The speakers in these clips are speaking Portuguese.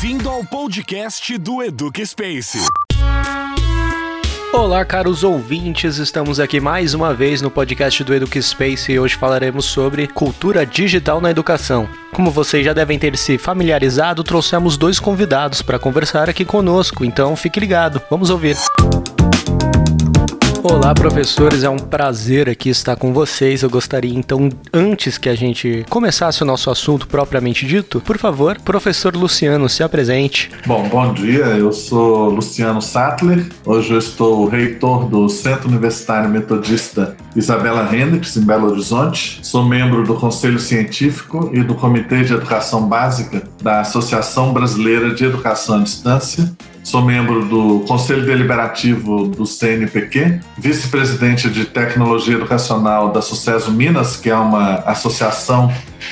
Bem-vindo ao podcast do Educa Space. Olá, caros ouvintes, estamos aqui mais uma vez no podcast do Educa Space e hoje falaremos sobre cultura digital na educação. Como vocês já devem ter se familiarizado, trouxemos dois convidados para conversar aqui conosco, então fique ligado, vamos ouvir. Olá, professores, é um prazer aqui estar com vocês. Eu gostaria então, antes que a gente começasse o nosso assunto propriamente dito, por favor, professor Luciano, se apresente. Bom, bom dia. Eu sou Luciano Sattler. Hoje eu estou reitor do Centro Universitário Metodista Isabela Hendricks, em Belo Horizonte. Sou membro do Conselho Científico e do Comitê de Educação Básica da Associação Brasileira de Educação à Distância Sou membro do Conselho Deliberativo do CNPq, vice-presidente de Tecnologia Educacional da Sucesso Minas, que é uma associação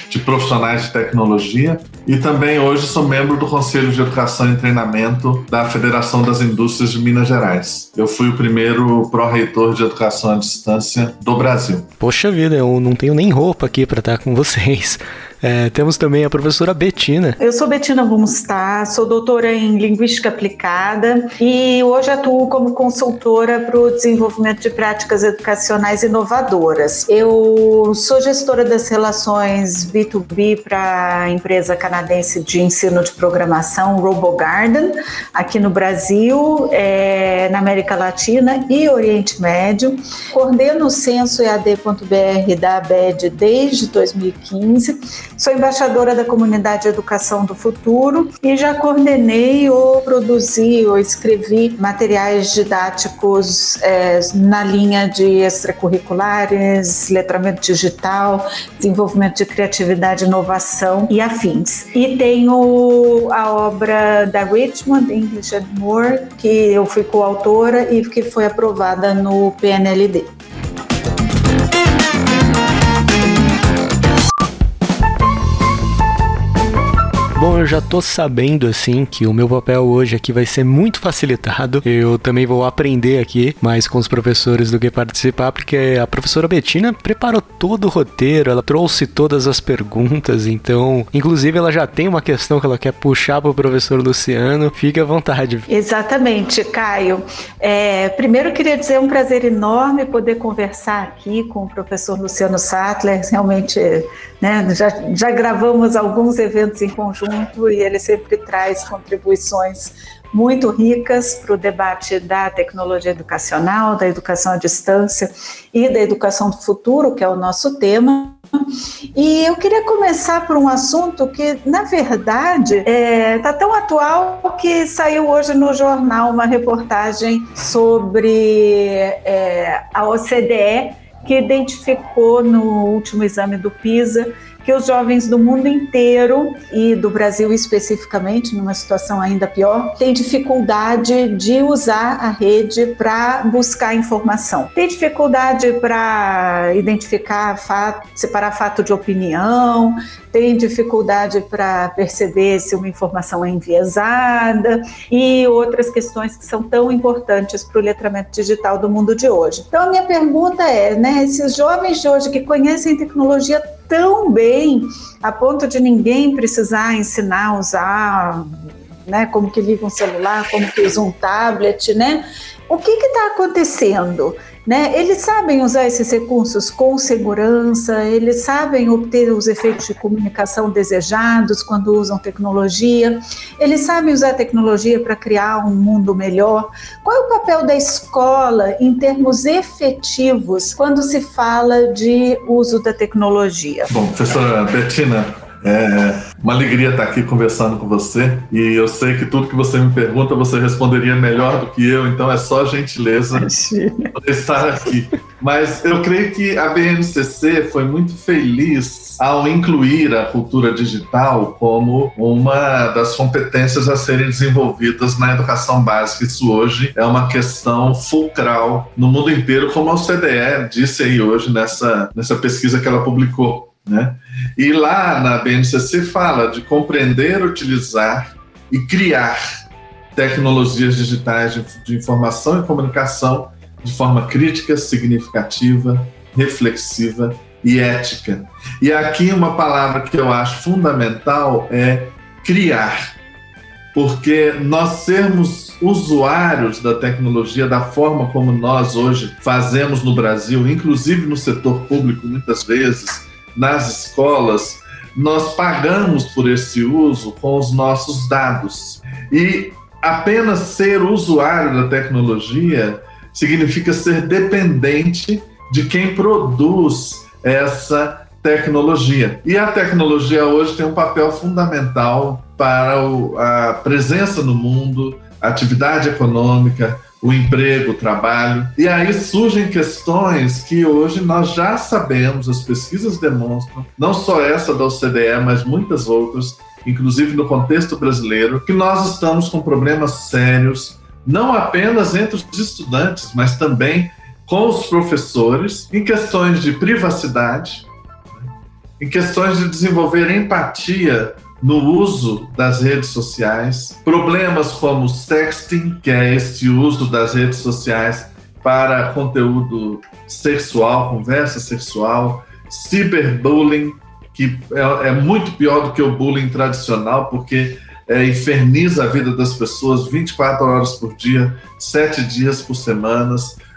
de profissionais de tecnologia, e também hoje sou membro do Conselho de Educação e Treinamento da Federação das Indústrias de Minas Gerais. Eu fui o primeiro pró-reitor de educação à distância do Brasil. Poxa vida, eu não tenho nem roupa aqui para estar com vocês. É, temos também a professora Betina. Eu sou Betina Gumstar, sou doutora em Linguística Aplicada e hoje atuo como consultora para o desenvolvimento de práticas educacionais inovadoras. Eu sou gestora das relações B2B para a empresa canadense de ensino de programação RoboGarden, aqui no Brasil, é, na América Latina e Oriente Médio. Coordeno o censo EAD.br da ABED desde 2015 Sou embaixadora da comunidade Educação do Futuro e já coordenei ou produzi ou escrevi materiais didáticos é, na linha de extracurriculares, letramento digital, desenvolvimento de criatividade, inovação e afins. E tenho a obra da Richmond, English and More, que eu fui coautora e que foi aprovada no PNLD. Bom, eu já tô sabendo assim que o meu papel hoje aqui vai ser muito facilitado. Eu também vou aprender aqui mais com os professores do que participar, porque a professora Betina preparou todo o roteiro, ela trouxe todas as perguntas, então, inclusive ela já tem uma questão que ela quer puxar pro professor Luciano. Fique à vontade. Exatamente, Caio. É, primeiro queria dizer é um prazer enorme poder conversar aqui com o professor Luciano Sattler. Realmente, né, já, já gravamos alguns eventos em conjunto junto e ele sempre traz contribuições muito ricas para o debate da tecnologia educacional, da educação à distância e da educação do futuro, que é o nosso tema. E eu queria começar por um assunto que, na verdade, está é, tá tão atual que saiu hoje no jornal uma reportagem sobre é, a OCDE, que identificou no último exame do PISA que os jovens do mundo inteiro e do Brasil especificamente, numa situação ainda pior, têm dificuldade de usar a rede para buscar informação. Tem dificuldade para identificar fato, separar fato de opinião, tem dificuldade para perceber se uma informação é enviesada e outras questões que são tão importantes para o letramento digital do mundo de hoje. Então a minha pergunta é, né, esses jovens de hoje que conhecem tecnologia tão bem a ponto de ninguém precisar ensinar a usar, né, como que liga um celular, como que usa um tablet, né? O que está acontecendo? Né? Eles sabem usar esses recursos com segurança, eles sabem obter os efeitos de comunicação desejados quando usam tecnologia, eles sabem usar a tecnologia para criar um mundo melhor. Qual é o papel da escola em termos efetivos quando se fala de uso da tecnologia? Bom, professora Bettina, é uma alegria estar aqui conversando com você. E eu sei que tudo que você me pergunta, você responderia melhor do que eu, então é só gentileza estar aqui. Mas eu creio que a BNCC foi muito feliz ao incluir a cultura digital como uma das competências a serem desenvolvidas na educação básica. Isso hoje é uma questão fulcral no mundo inteiro, como a OCDE disse aí hoje nessa, nessa pesquisa que ela publicou. Né? E lá na BNCC fala de compreender, utilizar e criar tecnologias digitais de, de informação e comunicação de forma crítica, significativa, reflexiva e ética. E aqui uma palavra que eu acho fundamental é criar. porque nós sermos usuários da tecnologia da forma como nós hoje fazemos no Brasil, inclusive no setor público, muitas vezes, nas escolas, nós pagamos por esse uso com os nossos dados. E apenas ser usuário da tecnologia significa ser dependente de quem produz essa tecnologia. E a tecnologia hoje tem um papel fundamental para a presença no mundo, atividade econômica, o emprego, o trabalho. E aí surgem questões que hoje nós já sabemos, as pesquisas demonstram, não só essa da OCDE, mas muitas outras, inclusive no contexto brasileiro, que nós estamos com problemas sérios, não apenas entre os estudantes, mas também com os professores, em questões de privacidade, em questões de desenvolver empatia no uso das redes sociais, problemas como sexting, que é esse uso das redes sociais para conteúdo sexual, conversa sexual, cyberbullying, que é, é muito pior do que o bullying tradicional, porque é, inferniza a vida das pessoas 24 horas por dia, 7 dias por semana.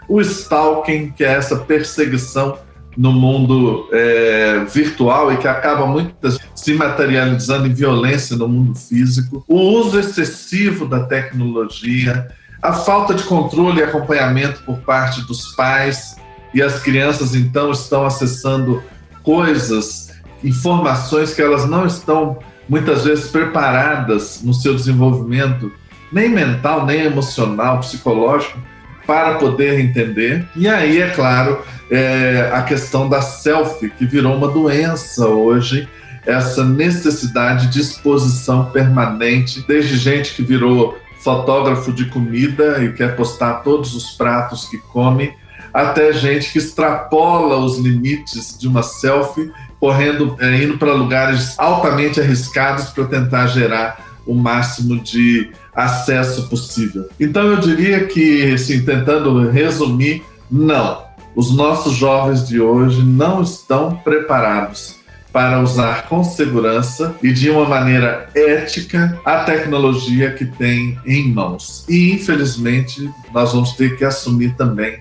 O stalking, que é essa perseguição no mundo é, virtual e que acaba muitas se materializando em violência no mundo físico, o uso excessivo da tecnologia, a falta de controle e acompanhamento por parte dos pais e as crianças então estão acessando coisas, informações que elas não estão muitas vezes preparadas no seu desenvolvimento, nem mental, nem emocional, psicológico, para poder entender. E aí, é claro, é a questão da selfie, que virou uma doença hoje, essa necessidade de exposição permanente, desde gente que virou fotógrafo de comida e quer postar todos os pratos que come, até gente que extrapola os limites de uma selfie, correndo, é, indo para lugares altamente arriscados para tentar gerar o máximo de acesso possível. Então eu diria que, assim, tentando resumir, não. Os nossos jovens de hoje não estão preparados para usar com segurança e de uma maneira ética a tecnologia que tem em mãos. E infelizmente nós vamos ter que assumir também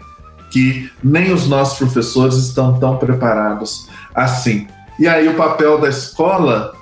que nem os nossos professores estão tão preparados assim. E aí o papel da escola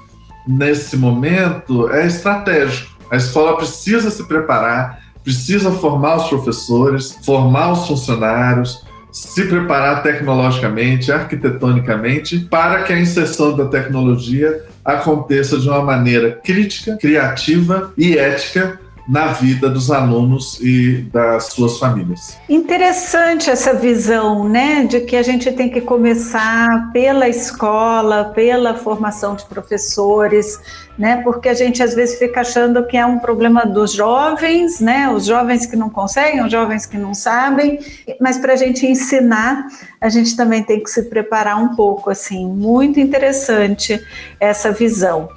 nesse momento é estratégico a escola precisa se preparar, precisa formar os professores, formar os funcionários, se preparar tecnologicamente, arquitetonicamente, para que a inserção da tecnologia aconteça de uma maneira crítica, criativa e ética na vida dos alunos e das suas famílias. Interessante essa visão, né, de que a gente tem que começar pela escola, pela formação de professores, né, porque a gente às vezes fica achando que é um problema dos jovens, né, os jovens que não conseguem, os jovens que não sabem, mas para a gente ensinar, a gente também tem que se preparar um pouco, assim, muito interessante essa visão.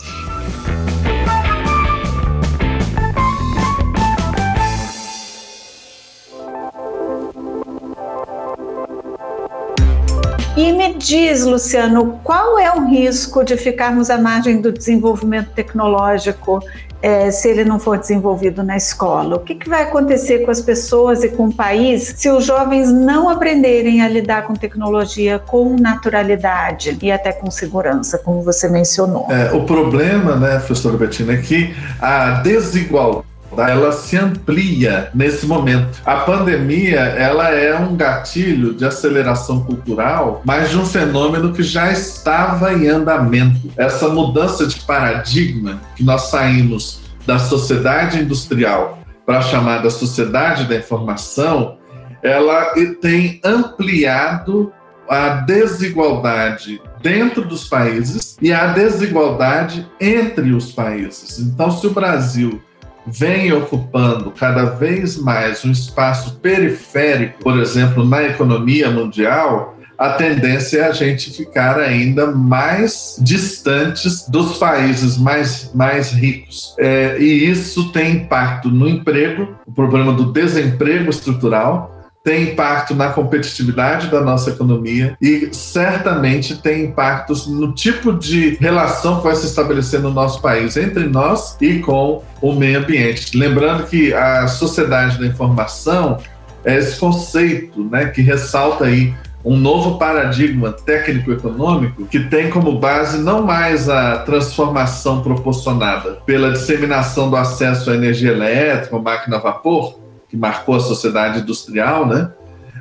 E me diz, Luciano, qual é o risco de ficarmos à margem do desenvolvimento tecnológico é, se ele não for desenvolvido na escola? O que, que, vai acontecer com as pessoas e com o país se os jovens não aprenderem a lidar com tecnologia com naturalidade e até com segurança, como você mencionou? É, o problema, né, professora Bettina, é que a desigualdade ela se amplia nesse momento. A pandemia, ela é um gatilho de aceleração cultural, mas de um fenômeno que já estava em andamento. Essa mudança de paradigma que nós saímos da sociedade industrial para a chamada sociedade da informação, ela tem ampliado a desigualdade dentro dos países e a desigualdade entre os países. Então, se o Brasil vem ocupando cada vez mais um espaço periférico, por exemplo, na economia mundial, a tendência é a gente ficar ainda mais distantes dos países mais, mais ricos. É, e isso tem impacto no emprego, o problema do desemprego estrutural, tem impacto na competitividade da nossa economia e certamente tem impactos no tipo de relação que vai se estabelecer no nosso país, entre nós e com o meio ambiente. Lembrando que a sociedade da informação é esse conceito né, que ressalta aí um novo paradigma técnico-econômico que tem como base não mais a transformação proporcionada pela disseminação do acesso à energia elétrica, máquina a vapor, que marcou a sociedade industrial, né?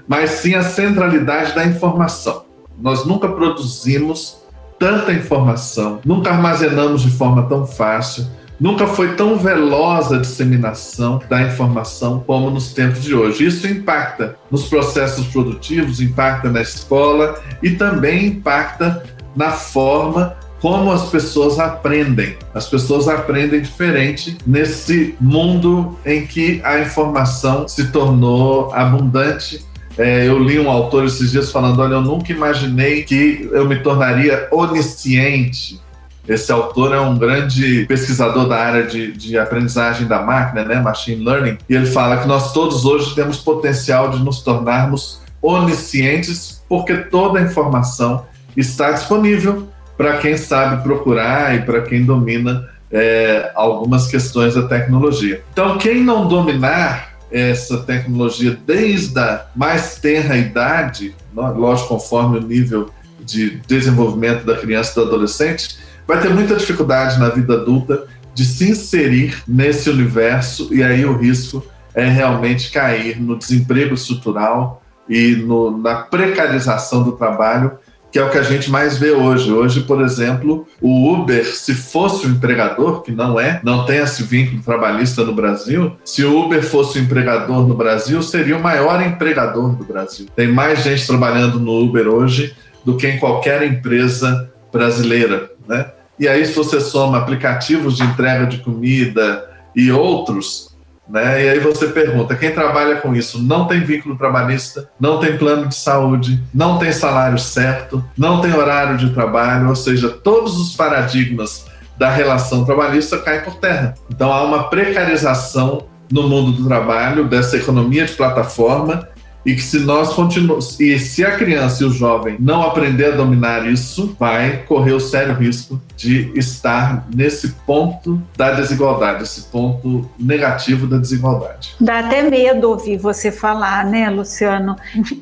mas sim a centralidade da informação. Nós nunca produzimos tanta informação, nunca armazenamos de forma tão fácil, nunca foi tão veloz a disseminação da informação como nos tempos de hoje. Isso impacta nos processos produtivos, impacta na escola e também impacta na forma como as pessoas aprendem. As pessoas aprendem diferente nesse mundo em que a informação se tornou abundante. É, eu li um autor esses dias falando: Olha, eu nunca imaginei que eu me tornaria onisciente. Esse autor é um grande pesquisador da área de, de aprendizagem da máquina, né, machine learning, e ele fala que nós todos hoje temos potencial de nos tornarmos oniscientes porque toda a informação está disponível para quem sabe procurar e para quem domina é, algumas questões da tecnologia. Então, quem não dominar essa tecnologia desde a mais tenra idade, lógico, conforme o nível de desenvolvimento da criança e do adolescente, vai ter muita dificuldade na vida adulta de se inserir nesse universo e aí o risco é realmente cair no desemprego estrutural e no, na precarização do trabalho que é o que a gente mais vê hoje. Hoje, por exemplo, o Uber, se fosse o empregador, que não é, não tem esse vínculo trabalhista no Brasil, se o Uber fosse o empregador no Brasil, seria o maior empregador do Brasil. Tem mais gente trabalhando no Uber hoje do que em qualquer empresa brasileira, né? E aí, se você soma aplicativos de entrega de comida e outros, né? E aí você pergunta: quem trabalha com isso não tem vínculo trabalhista, não tem plano de saúde, não tem salário certo, não tem horário de trabalho, ou seja, todos os paradigmas da relação trabalhista caem por terra. Então há uma precarização no mundo do trabalho, dessa economia de plataforma, e que se nós continuamos, e se a criança e o jovem não aprender a dominar isso, vai correr o sério risco de estar nesse ponto da desigualdade, esse ponto negativo da desigualdade. Dá até medo ouvir você falar, né, Luciano?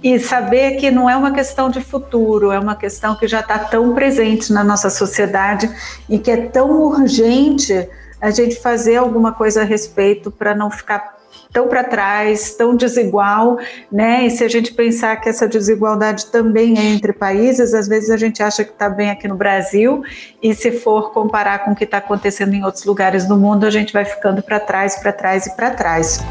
E saber que não é uma questão de futuro, é uma questão que já está tão presente na nossa sociedade e que é tão urgente a gente fazer alguma coisa a respeito para não ficar tão para trás, tão desigual, né? E se a gente pensar que essa desigualdade também é entre países, às vezes a gente acha que está bem aqui no Brasil, e se for comparar com o que está acontecendo em outros lugares do mundo, a gente vai ficando para trás, para trás e para trás.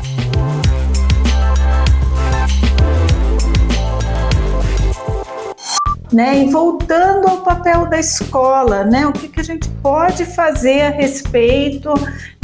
Né? E voltando ao papel da escola, né? O que, que a gente pode fazer a respeito,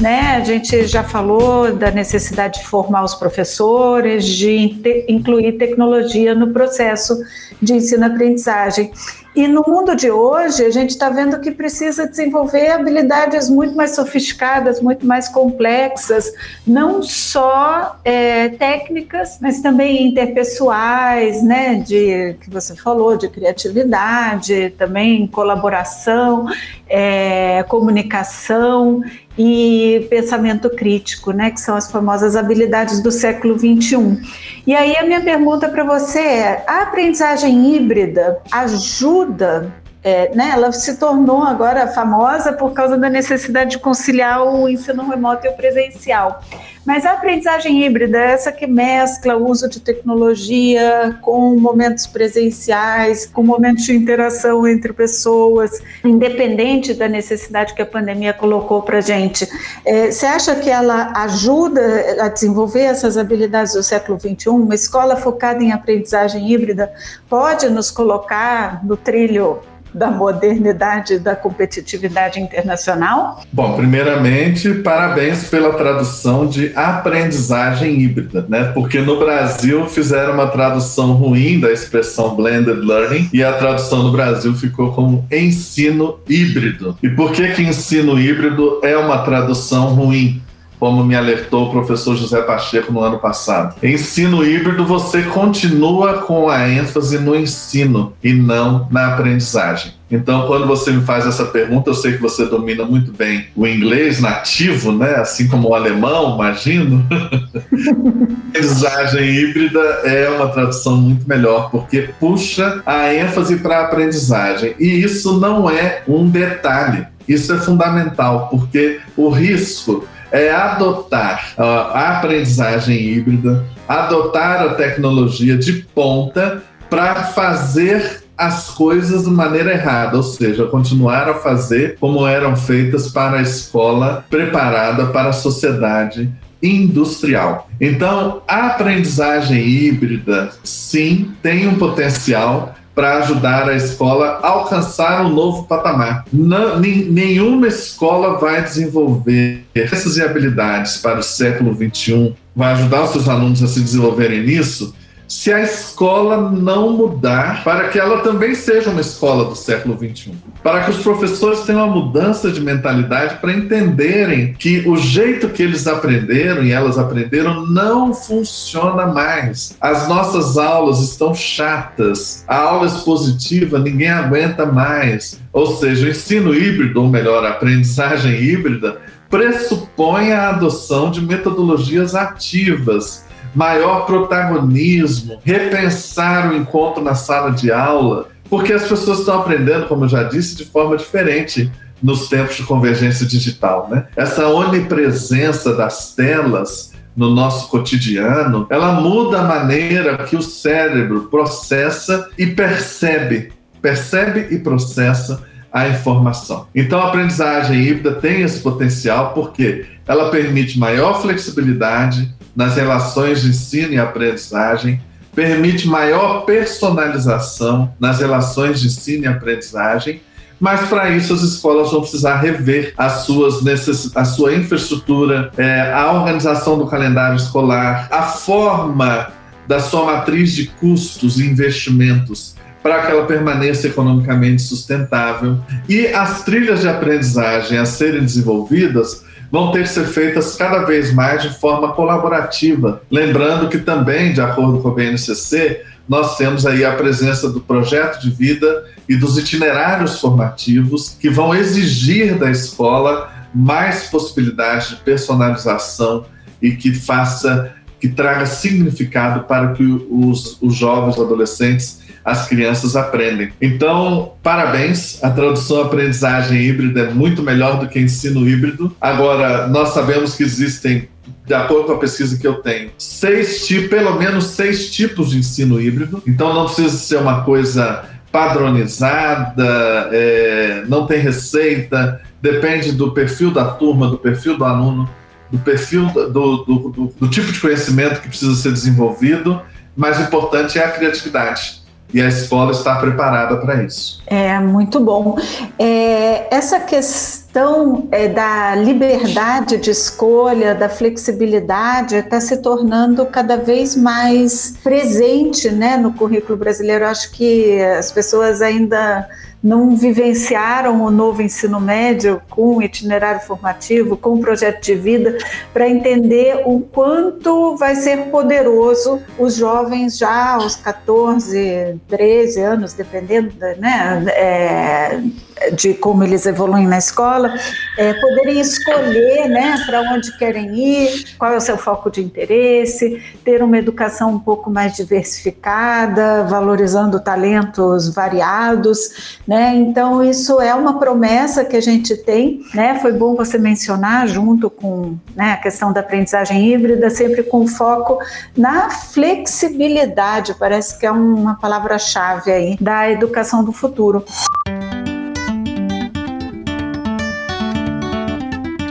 né? A gente já falou da necessidade de formar os professores, de incluir tecnologia no processo de ensino-aprendizagem. E no mundo de hoje, a gente está vendo que precisa desenvolver habilidades muito mais sofisticadas, muito mais complexas, não só é, técnicas, mas também interpessoais, né? De que você falou, de criatividade, também colaboração, é, comunicação e pensamento crítico, né, que são as famosas habilidades do século 21. E aí a minha pergunta para você é: a aprendizagem híbrida ajuda é, né, ela se tornou agora famosa por causa da necessidade de conciliar o ensino remoto e o presencial. Mas a aprendizagem híbrida, essa que mescla o uso de tecnologia com momentos presenciais, com momentos de interação entre pessoas, independente da necessidade que a pandemia colocou para a gente, é, você acha que ela ajuda a desenvolver essas habilidades do século XXI? Uma escola focada em aprendizagem híbrida pode nos colocar no trilho da modernidade da competitividade internacional? Bom, primeiramente, parabéns pela tradução de aprendizagem híbrida, né? Porque no Brasil fizeram uma tradução ruim da expressão blended learning e a tradução no Brasil ficou como ensino híbrido. E por que que ensino híbrido é uma tradução ruim? Como me alertou o professor José Pacheco no ano passado. Ensino híbrido, você continua com a ênfase no ensino e não na aprendizagem. Então, quando você me faz essa pergunta, eu sei que você domina muito bem o inglês nativo, né? Assim como o alemão, imagino. aprendizagem híbrida é uma tradução muito melhor, porque puxa a ênfase para a aprendizagem. E isso não é um detalhe. Isso é fundamental, porque o risco é adotar a aprendizagem híbrida, adotar a tecnologia de ponta para fazer as coisas de maneira errada, ou seja, continuar a fazer como eram feitas para a escola preparada para a sociedade industrial. Então, a aprendizagem híbrida, sim, tem um potencial para ajudar a escola a alcançar um novo patamar. Não, nenhuma escola vai desenvolver essas habilidades para o século XXI, vai ajudar os seus alunos a se desenvolverem nisso, se a escola não mudar para que ela também seja uma escola do século XXI. Para que os professores tenham uma mudança de mentalidade para entenderem que o jeito que eles aprenderam e elas aprenderam não funciona mais. As nossas aulas estão chatas, a aula expositiva ninguém aguenta mais. Ou seja, o ensino híbrido, ou melhor, a aprendizagem híbrida, pressupõe a adoção de metodologias ativas maior protagonismo, repensar o encontro na sala de aula, porque as pessoas estão aprendendo, como eu já disse, de forma diferente nos tempos de convergência digital. Né? Essa onipresença das telas no nosso cotidiano, ela muda a maneira que o cérebro processa e percebe, percebe e processa a informação. Então, a aprendizagem híbrida tem esse potencial porque ela permite maior flexibilidade, nas relações de ensino e aprendizagem, permite maior personalização nas relações de ensino e aprendizagem, mas para isso as escolas vão precisar rever as suas necess... a sua infraestrutura, é, a organização do calendário escolar, a forma da sua matriz de custos e investimentos para que ela permaneça economicamente sustentável e as trilhas de aprendizagem a serem desenvolvidas vão ter que ser feitas cada vez mais de forma colaborativa. Lembrando que também, de acordo com o BNCC, nós temos aí a presença do projeto de vida e dos itinerários formativos que vão exigir da escola mais possibilidades de personalização e que faça, que traga significado para que os, os jovens adolescentes as crianças aprendem. Então, parabéns, a tradução aprendizagem híbrida é muito melhor do que ensino híbrido. Agora, nós sabemos que existem de acordo com a pesquisa que eu tenho, seis pelo menos seis tipos de ensino híbrido. Então não precisa ser uma coisa padronizada, é, não tem receita, depende do perfil da turma, do perfil do aluno, do perfil do, do, do, do tipo de conhecimento que precisa ser desenvolvido. Mas o importante é a criatividade e a escola está preparada para isso. É muito bom. É, essa questão é, da liberdade de escolha, da flexibilidade, está se tornando cada vez mais presente né, no currículo brasileiro. Acho que as pessoas ainda não vivenciaram o novo ensino médio com itinerário formativo, com projeto de vida, para entender o quanto vai ser poderoso os jovens já aos 14, 13 anos, dependendo né, é, de como eles evoluem na escola, é, poderem escolher né, para onde querem ir, qual é o seu foco de interesse, ter uma educação um pouco mais diversificada, valorizando talentos variados. Né? Então, isso é uma promessa que a gente tem. Né? Foi bom você mencionar, junto com né, a questão da aprendizagem híbrida, sempre com foco na flexibilidade, parece que é uma palavra-chave aí da educação do futuro.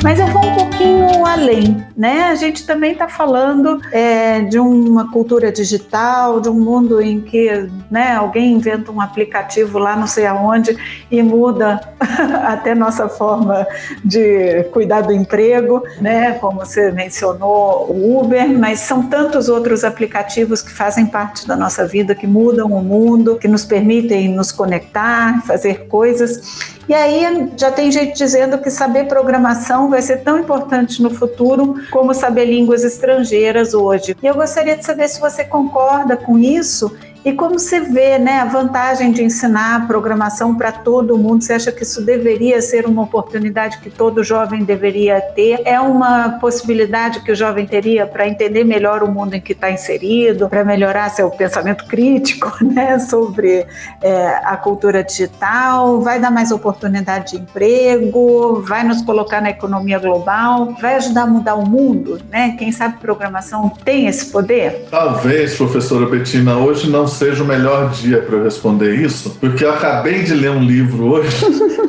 Mas eu vou um pouquinho além, né? A gente também está falando é, de uma cultura digital, de um mundo em que né, alguém inventa um aplicativo lá não sei aonde e muda até nossa forma de cuidar do emprego, né? Como você mencionou, o Uber, mas são tantos outros aplicativos que fazem parte da nossa vida, que mudam o mundo, que nos permitem nos conectar, fazer coisas. E aí já tem gente dizendo que saber programação vai ser tão importante no futuro como saber línguas estrangeiras hoje. E eu gostaria de saber se você concorda com isso e como você vê né, a vantagem de ensinar programação para todo mundo? Você acha que isso deveria ser uma oportunidade que todo jovem deveria ter? É uma possibilidade que o jovem teria para entender melhor o mundo em que está inserido, para melhorar seu pensamento crítico né, sobre é, a cultura digital? Vai dar mais oportunidade de emprego? Vai nos colocar na economia global? Vai ajudar a mudar o mundo? Né? Quem sabe programação tem esse poder? Talvez, professora Bettina, hoje não seja o melhor dia para responder isso, porque eu acabei de ler um livro hoje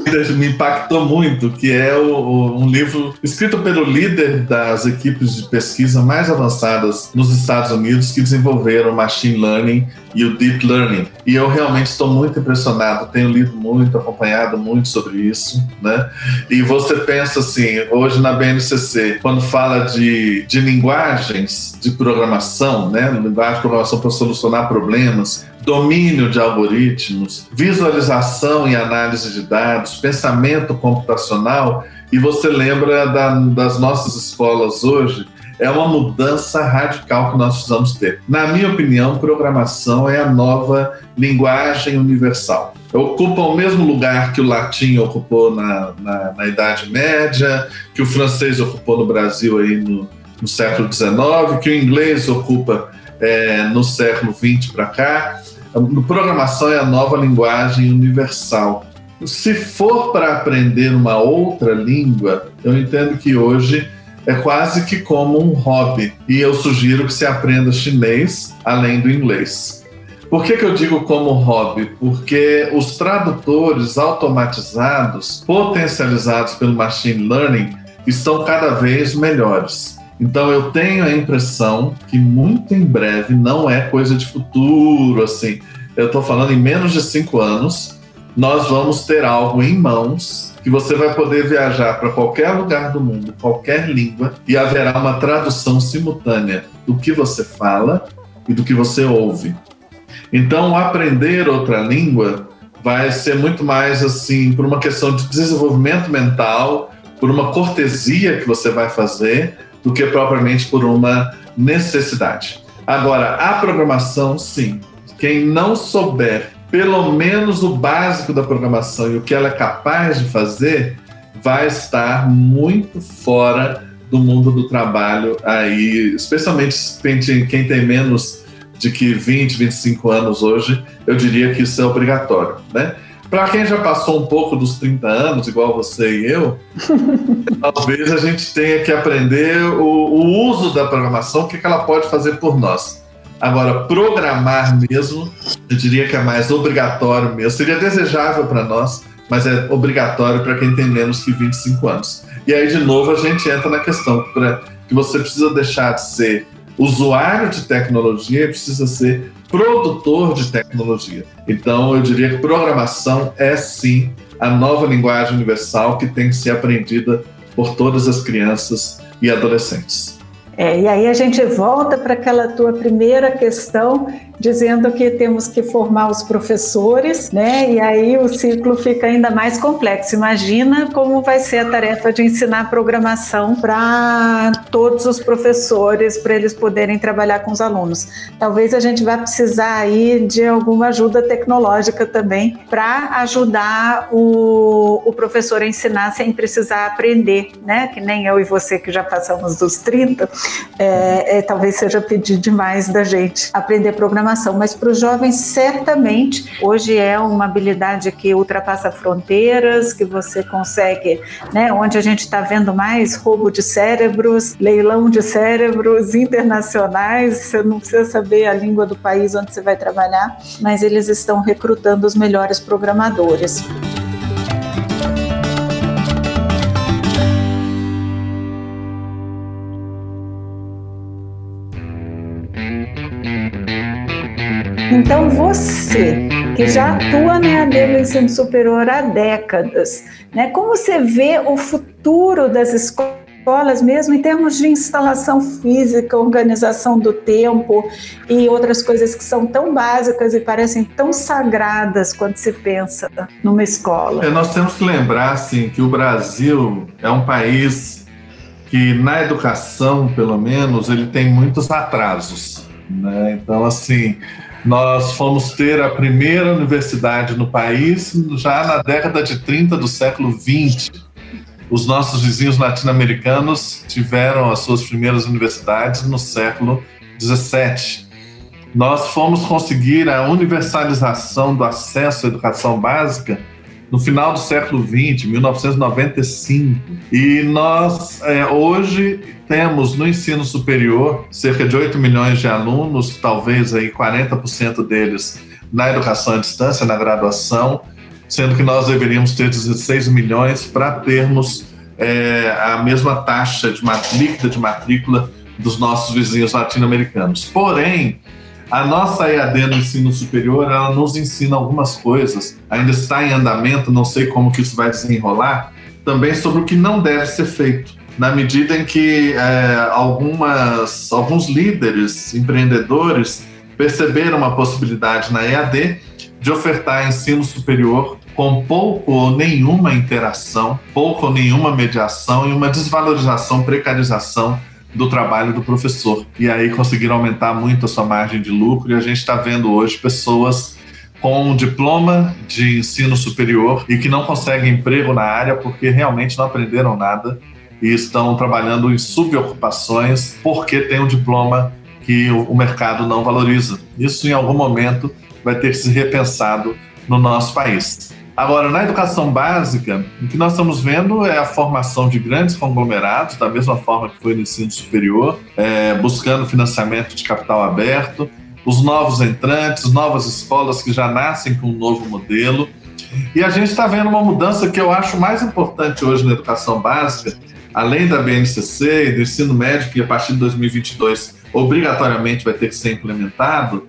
que me impactou muito, que é o, o, um livro escrito pelo líder das equipes de pesquisa mais avançadas nos Estados Unidos que desenvolveram machine learning e o deep learning. E eu realmente estou muito impressionado, tenho lido muito, acompanhado muito sobre isso, né? E você pensa assim, hoje na BNCC, quando fala de, de linguagens de programação, né? Linguagem de programação para solucionar problemas, domínio de algoritmos, visualização e análise de dados, pensamento computacional, e você lembra da, das nossas escolas hoje, é uma mudança radical que nós precisamos ter. Na minha opinião, programação é a nova linguagem universal. Ocupa o mesmo lugar que o latim ocupou na, na, na Idade Média, que o francês ocupou no Brasil aí no, no século XIX, que o inglês ocupa é, no século XX para cá. Programação é a nova linguagem universal. Se for para aprender uma outra língua, eu entendo que hoje é quase que como um hobby. E eu sugiro que se aprenda chinês além do inglês. Por que, que eu digo como hobby? Porque os tradutores automatizados, potencializados pelo machine learning, estão cada vez melhores. Então eu tenho a impressão que muito em breve não é coisa de futuro, assim. Eu estou falando em menos de cinco anos, nós vamos ter algo em mãos que você vai poder viajar para qualquer lugar do mundo, qualquer língua, e haverá uma tradução simultânea do que você fala e do que você ouve. Então, aprender outra língua vai ser muito mais assim por uma questão de desenvolvimento mental, por uma cortesia que você vai fazer, do que propriamente por uma necessidade. Agora, a programação, sim. Quem não souber pelo menos o básico da programação e o que ela é capaz de fazer, vai estar muito fora do mundo do trabalho aí, especialmente quem tem menos de que 20, 25 anos hoje, eu diria que isso é obrigatório, né? Para quem já passou um pouco dos 30 anos, igual você e eu, talvez a gente tenha que aprender o, o uso da programação, o que, que ela pode fazer por nós. Agora, programar mesmo, eu diria que é mais obrigatório mesmo. Seria desejável para nós, mas é obrigatório para quem tem menos que 25 anos. E aí, de novo, a gente entra na questão pra, que você precisa deixar de ser usuário de tecnologia e precisa ser produtor de tecnologia. Então, eu diria que programação é sim a nova linguagem universal que tem que ser aprendida por todas as crianças e adolescentes. É, e aí a gente volta para aquela tua primeira questão dizendo que temos que formar os professores, né? E aí o ciclo fica ainda mais complexo. Imagina como vai ser a tarefa de ensinar programação para todos os professores, para eles poderem trabalhar com os alunos. Talvez a gente vá precisar aí de alguma ajuda tecnológica também para ajudar o, o professor a ensinar sem precisar aprender, né? Que nem eu e você que já passamos dos 30, é, é, talvez seja pedir demais da gente aprender programação programação, mas para os jovens, certamente, hoje é uma habilidade que ultrapassa fronteiras, que você consegue, né, onde a gente está vendo mais roubo de cérebros, leilão de cérebros internacionais, você não precisa saber a língua do país onde você vai trabalhar, mas eles estão recrutando os melhores programadores. Então, você que já atua na EAD no ensino superior há décadas, né, como você vê o futuro das escolas escolas mesmo em termos de instalação física, organização do tempo e outras coisas que são tão básicas e parecem tão sagradas quando se pensa numa escola. É, nós temos que lembrar assim, que o Brasil é um país que na educação, pelo menos, ele tem muitos atrasos. Né? Então, assim, nós fomos ter a primeira universidade no país já na década de 30 do século 20 os nossos vizinhos latino-americanos tiveram as suas primeiras universidades no século 17. Nós fomos conseguir a universalização do acesso à educação básica no final do século 20, 1995. E nós é, hoje temos no ensino superior cerca de 8 milhões de alunos, talvez aí 40% deles na educação à distância, na graduação, sendo que nós deveríamos ter 16 milhões para termos é, a mesma taxa de líquida de matrícula dos nossos vizinhos latino-americanos. Porém, a nossa EAD no ensino superior, ela nos ensina algumas coisas, ainda está em andamento, não sei como que isso vai desenrolar, também sobre o que não deve ser feito. Na medida em que é, algumas, alguns líderes, empreendedores, perceberam uma possibilidade na EAD de ofertar ensino superior com pouco ou nenhuma interação, pouco ou nenhuma mediação e uma desvalorização, precarização do trabalho do professor. E aí conseguiram aumentar muito a sua margem de lucro e a gente está vendo hoje pessoas com um diploma de ensino superior e que não conseguem emprego na área porque realmente não aprenderam nada e estão trabalhando em subocupações porque tem um diploma que o mercado não valoriza. Isso em algum momento vai ter que ser repensado no nosso país. Agora, na educação básica, o que nós estamos vendo é a formação de grandes conglomerados, da mesma forma que foi no ensino superior, é, buscando financiamento de capital aberto, os novos entrantes, novas escolas que já nascem com um novo modelo. E a gente está vendo uma mudança que eu acho mais importante hoje na educação básica, além da BNCC e do ensino médio, que a partir de 2022 obrigatoriamente vai ter que ser implementado,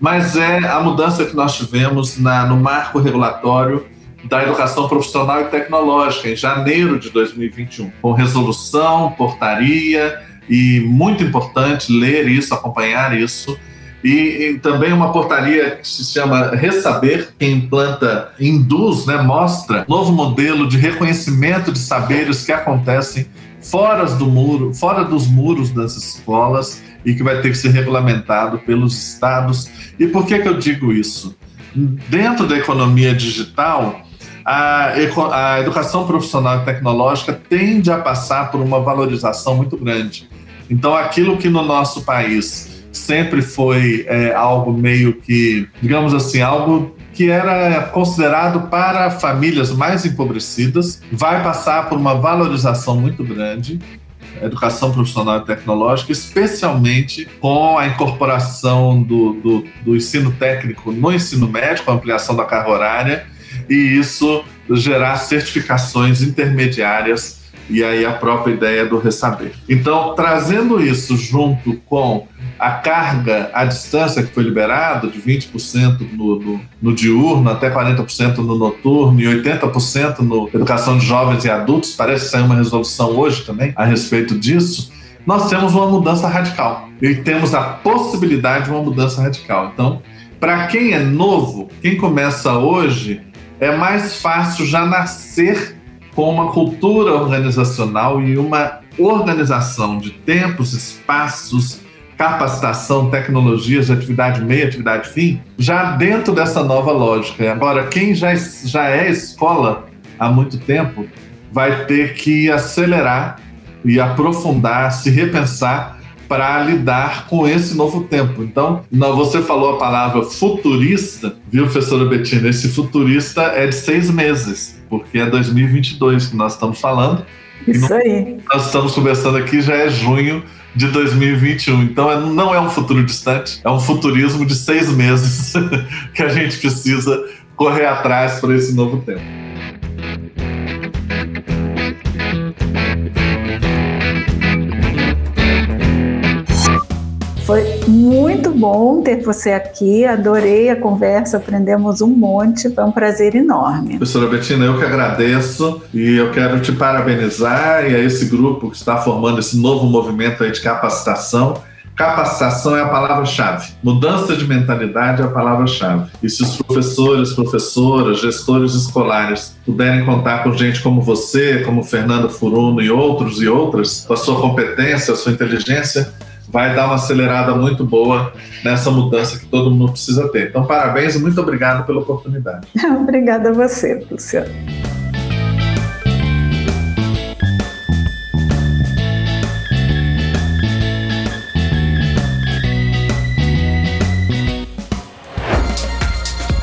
mas é a mudança que nós tivemos na, no marco regulatório da educação profissional e tecnológica em janeiro de 2021, com resolução, portaria e muito importante ler isso, acompanhar isso. E, e, também uma portaria que se chama Ressaber, que implanta, induz, né, mostra novo modelo de reconhecimento de saberes que acontecem fora do muro, fora dos muros das escolas e que vai ter que ser regulamentado pelos estados. E por que, que eu digo isso? Dentro da economia digital, a, a educação profissional e tecnológica tende a passar por uma valorização muito grande. Então, aquilo que no nosso país sempre foi é, algo meio que, digamos assim, algo que era considerado para famílias mais empobrecidas, vai passar por uma valorização muito grande educação profissional e tecnológica, especialmente com a incorporação do, do, do ensino técnico no ensino médio, a ampliação da carga horária, e isso gerar certificações intermediárias e aí a própria ideia do ressaber. Então, trazendo isso junto com a carga à distância que foi liberado, de 20% no, no, no, diurno, até 40% no noturno e 80% no educação de jovens e adultos, parece sair uma resolução hoje também a respeito disso, nós temos uma mudança radical. E temos a possibilidade de uma mudança radical. Então, para quem é novo, quem começa hoje, é mais fácil já nascer com uma cultura organizacional e uma organização de tempos, espaços, capacitação, tecnologias de atividade meia, atividade fim, já dentro dessa nova lógica. Agora, quem já, já é escola há muito tempo vai ter que acelerar e aprofundar, se repensar para lidar com esse novo tempo. Então, você falou a palavra futurista, viu, professora Betina? Esse futurista é de seis meses, porque é 2022 que nós estamos falando. Isso aí. Nós estamos conversando aqui, já é junho de 2021. Então é, não é um futuro distante, é um futurismo de seis meses que a gente precisa correr atrás para esse novo tempo. Foi muito bom ter você aqui, adorei a conversa, aprendemos um monte, foi um prazer enorme. Professora Betina, eu que agradeço e eu quero te parabenizar e a esse grupo que está formando esse novo movimento de capacitação. Capacitação é a palavra-chave. Mudança de mentalidade é a palavra-chave. E se os professores, professoras, gestores escolares puderem contar com gente como você, como Fernando Furuno e outros e outras, com a sua competência, a sua inteligência, vai dar uma acelerada muito boa nessa mudança que todo mundo precisa ter. Então, parabéns e muito obrigado pela oportunidade. Obrigada a você, Luciano.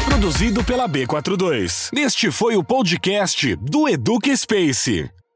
Produzido pela B42. Este foi o podcast do Educa Space.